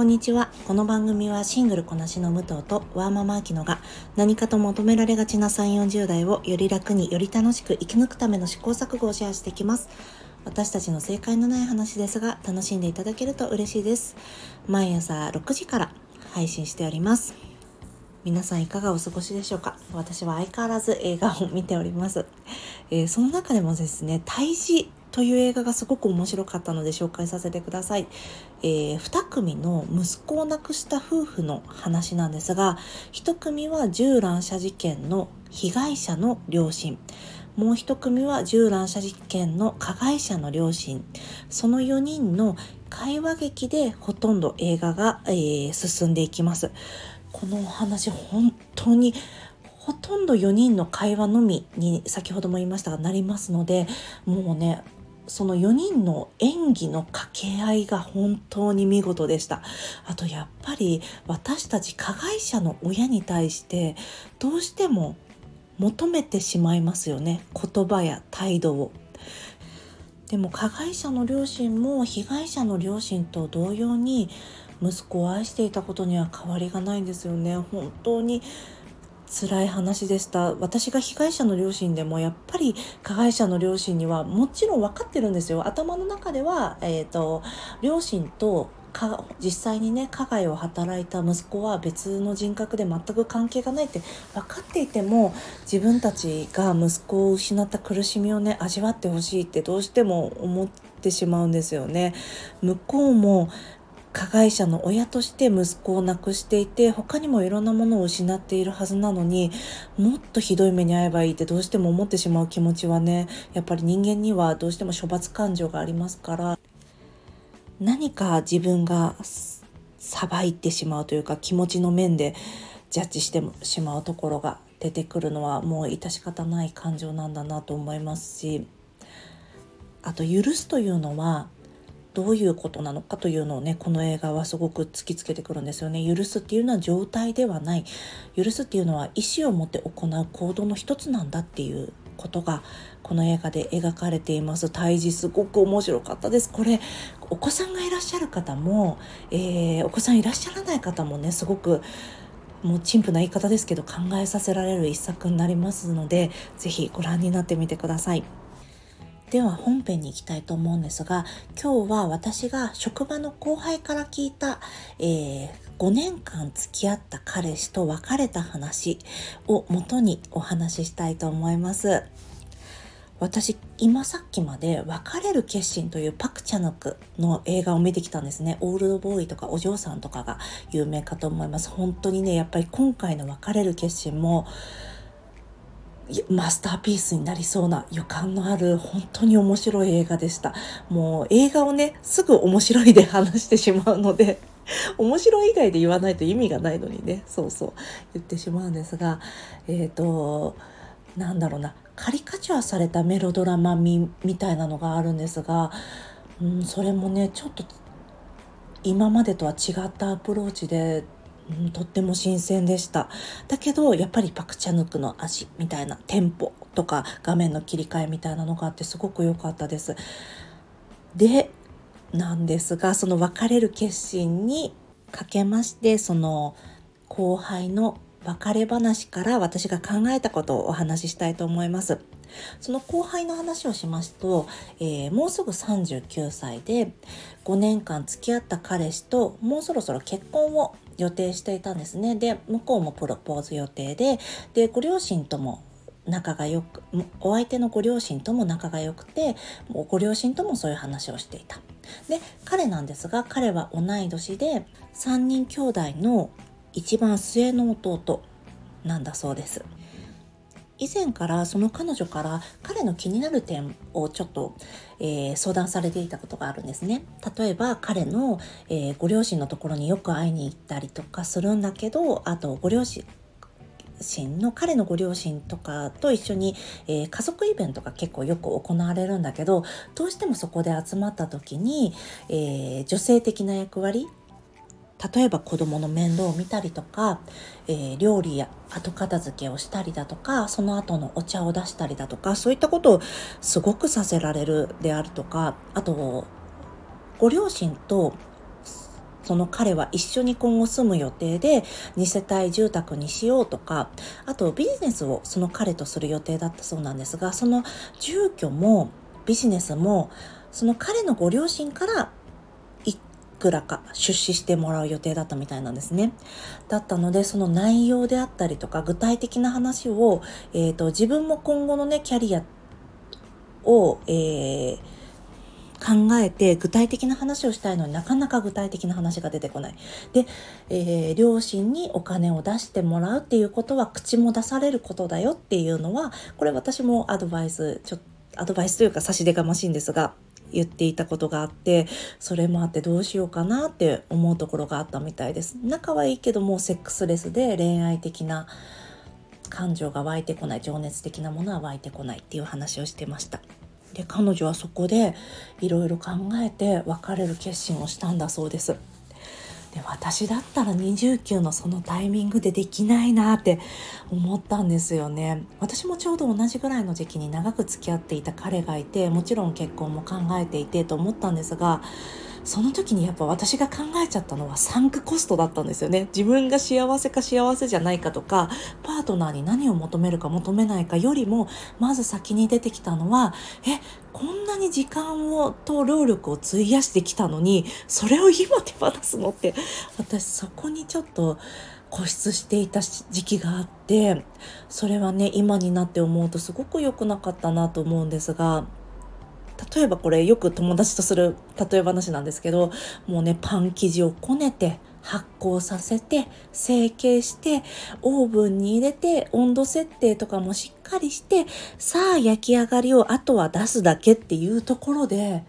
こんにちは。この番組はシングルこなしの武藤とワーママアキノが何かと求められがちな3、40代をより楽により楽しく生き抜くための試行錯誤をシェアしていきます。私たちの正解のない話ですが楽しんでいただけると嬉しいです。毎朝6時から配信しております。皆さんいかがお過ごしでしょうか？私は相変わらず映画を見ております。えー、その中でもですね、胎児という映画がすごく面白かったので紹介させてください。えー、2組の息子を亡くした夫婦の話なんですが、1組は銃乱射事件の被害者の両親。もう一組は銃乱射事件の加害者の両親その4人の会話劇でほとんど映画が、えー、進んでいきますこのお話本当にほとんど4人の会話のみに先ほども言いましたがなりますのでもうねその4人の演技の掛け合いが本当に見事でした。あとやっぱり私たち加害者の親に対してどうしても求めてしまいますよね。言葉や態度を。でも加害者の両親も被害者の両親と同様に息子を愛していたことには変わりがないんですよね。本当に辛い話でした私が被害者の両親でもやっぱり加害者の両親にはもちろん分かってるんですよ頭の中では、えーと、両親とか実際にね加害を働いた息子は別の人格で全く関係がないって分かっていても自分たちが息子を失った苦しみをね味わってほしいってどうしても思ってしまうんですよね。向こうも加害者の親として息子を亡くしていて他にもいろんなものを失っているはずなのにもっとひどい目に遭えばいいってどうしても思ってしまう気持ちはねやっぱり人間にはどうしても処罰感情がありますから何か自分がさばいてしまうというか気持ちの面でジャッジしてしまうところが出てくるのはもう致し方ない感情なんだなと思いますしあと許すというのはどういうことなのかというのをねこの映画はすごく突きつけてくるんですよね。許すっていうのは状態ではない。許すっていうのは意思を持って行う行動の一つなんだっていうことがこの映画で描かれています。胎児すごく面白かったです。これお子さんがいらっしゃる方も、えー、お子さんいらっしゃらない方もねすごくもう陳腐な言い方ですけど考えさせられる一作になりますので是非ご覧になってみてください。では本編に行きたいと思うんですが今日は私が職場の後輩から聞いた、えー、5年間付き合った彼氏と別れた話を元にお話ししたいと思います。私今さっきまで別れる決心というパク・チャヌクの映画を見てきたんですねオールドボーイとかお嬢さんとかが有名かと思います本当にねやっぱり今回の別れる決心もマスターピースになりそうな予感のある本当に面白い映画でした。もう映画をね、すぐ面白いで話してしまうので、面白い以外で言わないと意味がないのにね、そうそう言ってしまうんですが、えっ、ー、と、なんだろうな、カリカチュアされたメロドラマみみたいなのがあるんですが、うん、それもね、ちょっと今までとは違ったアプローチでうん、とっても新鮮でした。だけどやっぱりパクチャヌクの味みたいなテンポとか画面の切り替えみたいなのがあってすごく良かったです。でなんですがその別れる決心にかけましてその後輩の別れ話から私が考えたことをお話ししたいと思います。その後輩の話をしますと、えー、もうすぐ39歳で5年間付き合った彼氏ともうそろそろ結婚を予定していたんですね。で向こうもプロポーズ予定ででご両親とも仲がよくお相手のご両親とも仲が良くてもうご両親ともそういう話をしていた。で彼なんですが彼は同い年で3人兄弟の一番末の弟なんだそうです。以前からその彼女から彼の気になる点をちょっと、えー、相談されていたことがあるんですね。例えば彼の、えー、ご両親のところによく会いに行ったりとかするんだけどあとご両親の彼のご両親とかと一緒に、えー、家族イベントが結構よく行われるんだけどどうしてもそこで集まった時に、えー、女性的な役割例えば子供の面倒を見たりとか、えー、料理や後片付けをしたりだとかその後のお茶を出したりだとかそういったことをすごくさせられるであるとかあとご両親とその彼は一緒に今後住む予定で2世帯住宅にしようとかあとビジネスをその彼とする予定だったそうなんですがその住居もビジネスもその彼のご両親からくらか出資してもらう予定だったみたいなんですね。だったのでその内容であったりとか具体的な話を、えーと、自分も今後のねキャリアを、えー、考えて具体的な話をしたいのになかなか具体的な話が出てこない。で、えー、両親にお金を出してもらうっていうことは口も出されることだよっていうのはこれ私もアドバイスちょアドバイスというか差し出がましいんですが言っていたことがあってそれもあってどうしようかなって思うところがあったみたいです。仲はいいけどもセックスレスで恋愛的な感情が湧いてこない情熱的なものは湧いてこないっていう話をしてました。で彼女はそこでいろいろ考えて別れる決心をしたんだそうです。で私だったら29のそのタイミングでできないなって思ったんですよね。私もちょうど同じぐらいの時期に長く付き合っていた彼がいてもちろん結婚も考えていてと思ったんですがその時にやっぱ私が考えちゃったのはサンクコストだったんですよね。自分が幸せか幸せじゃないかとかパートナーに何を求めるか求めないかよりもまず先に出てきたのはえこんなに時間をと労力を費やしてきたのにそれを今手放すのって私そこにちょっと固執していた時期があってそれはね今になって思うとすごく良くなかったなと思うんですが例えばこれよく友達とする例え話なんですけどもうねパン生地をこねて発酵させて成形してオーブンに入れて温度設定とかもしっかりしてさあ焼き上がりをあとは出すだけっていうところで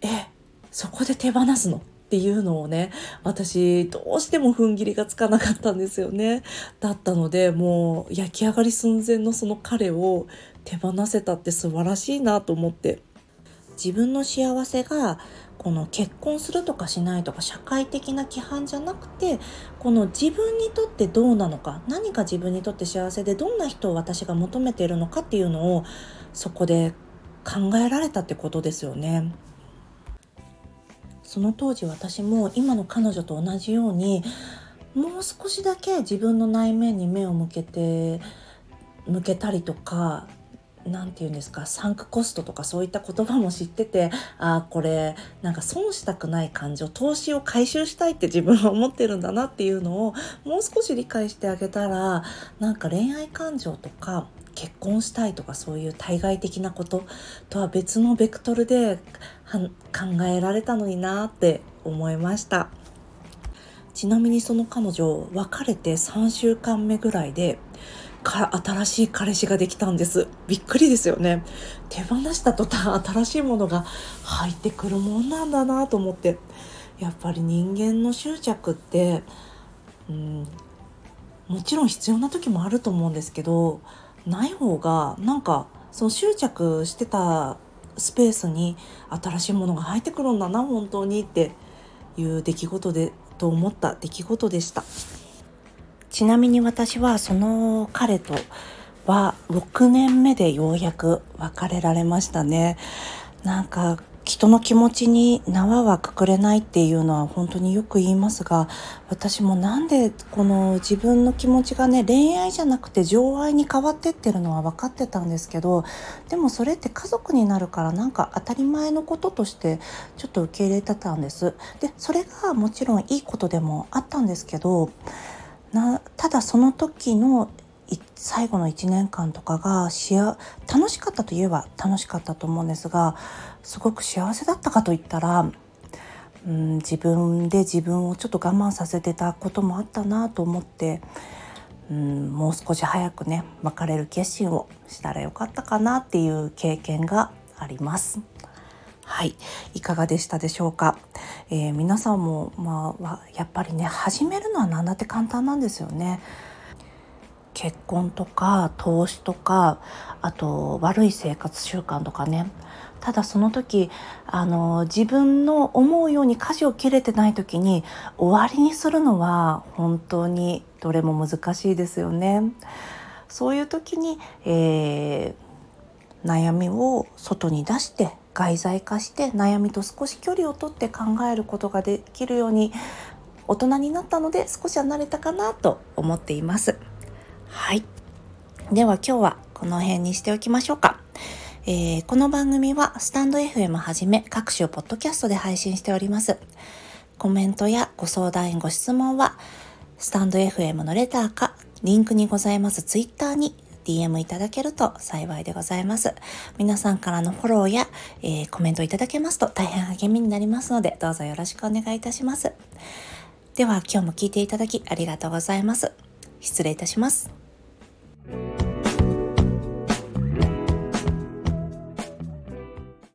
えそこで手放すの？っていうのをね私どうしても踏ん切りがつかなかったんですよねだったのでもう焼き上がり寸前のその彼を手放せたって素晴らしいなと思って自分の幸せがこの結婚するとかしないとか社会的な規範じゃなくてこの自分にとってどうなのか何が自分にとって幸せでどんな人を私が求めているのかっていうのをそこで考えられたってことですよね。その当時私も今の彼女と同じようにもう少しだけ自分の内面に目を向けて向けたりとか何て言うんですかサンクコストとかそういった言葉も知っててああこれなんか損したくない感情投資を回収したいって自分は思ってるんだなっていうのをもう少し理解してあげたらなんか恋愛感情とか結婚したいとかそういう対外的なこととは別のベクトルで考えられたのになって思いました。ちなみにその彼女別れて3週間目ぐらいでか新しい彼氏ができたんです。びっくりですよね。手放した途端新しいものが入ってくるもんなんだなと思って。やっぱり人間の執着ってうんもちろん必要な時もあると思うんですけどない方がなんかその執着してたスペースに新しいものが入ってくるんだな本当にっていう出来事でと思った出来事でした。ちなみに私はその彼とは6年目でようやく別れられましたね。なんか人の気持ちに縄はくくれないっていうのは本当によく言いますが私もなんでこの自分の気持ちがね恋愛じゃなくて情愛に変わってってるのは分かってたんですけどでもそれって家族になるからなんか当たり前のこととしてちょっと受け入れてたんです。でそれがもちろんいいことでもあったんですけどなただその時の最後の1年間とかがしや楽しかったといえば楽しかったと思うんですがすごく幸せだったかといったら、うん、自分で自分をちょっと我慢させてたこともあったなと思って、うん、もう少し早くね別れる決心をしたらよかったかなっていう経験があります。はい、いかがでしたでしょうか、えー、皆さんも、まあ、やっぱりね始めるのは何だって簡単なんですよね。結婚とか投資とかあと悪い生活習慣とかねただその時あの自分の思うように舵を切れてない時に終わりにするのは本当にどれも難しいですよね。そういう時に、えー、悩みを外に出して外在化して悩みと少し距離をとって考えることができるように大人になったので少しは慣れたかなと思っています。はい。では今日はこの辺にしておきましょうか。えー、この番組はスタンド FM はじめ各種ポッドキャストで配信しております。コメントやご相談、ご質問はスタンド FM のレターかリンクにございますツイッターに DM いただけると幸いでございます。皆さんからのフォローや、えー、コメントいただけますと大変励みになりますのでどうぞよろしくお願いいたします。では今日も聞いていただきありがとうございます。失礼いたします。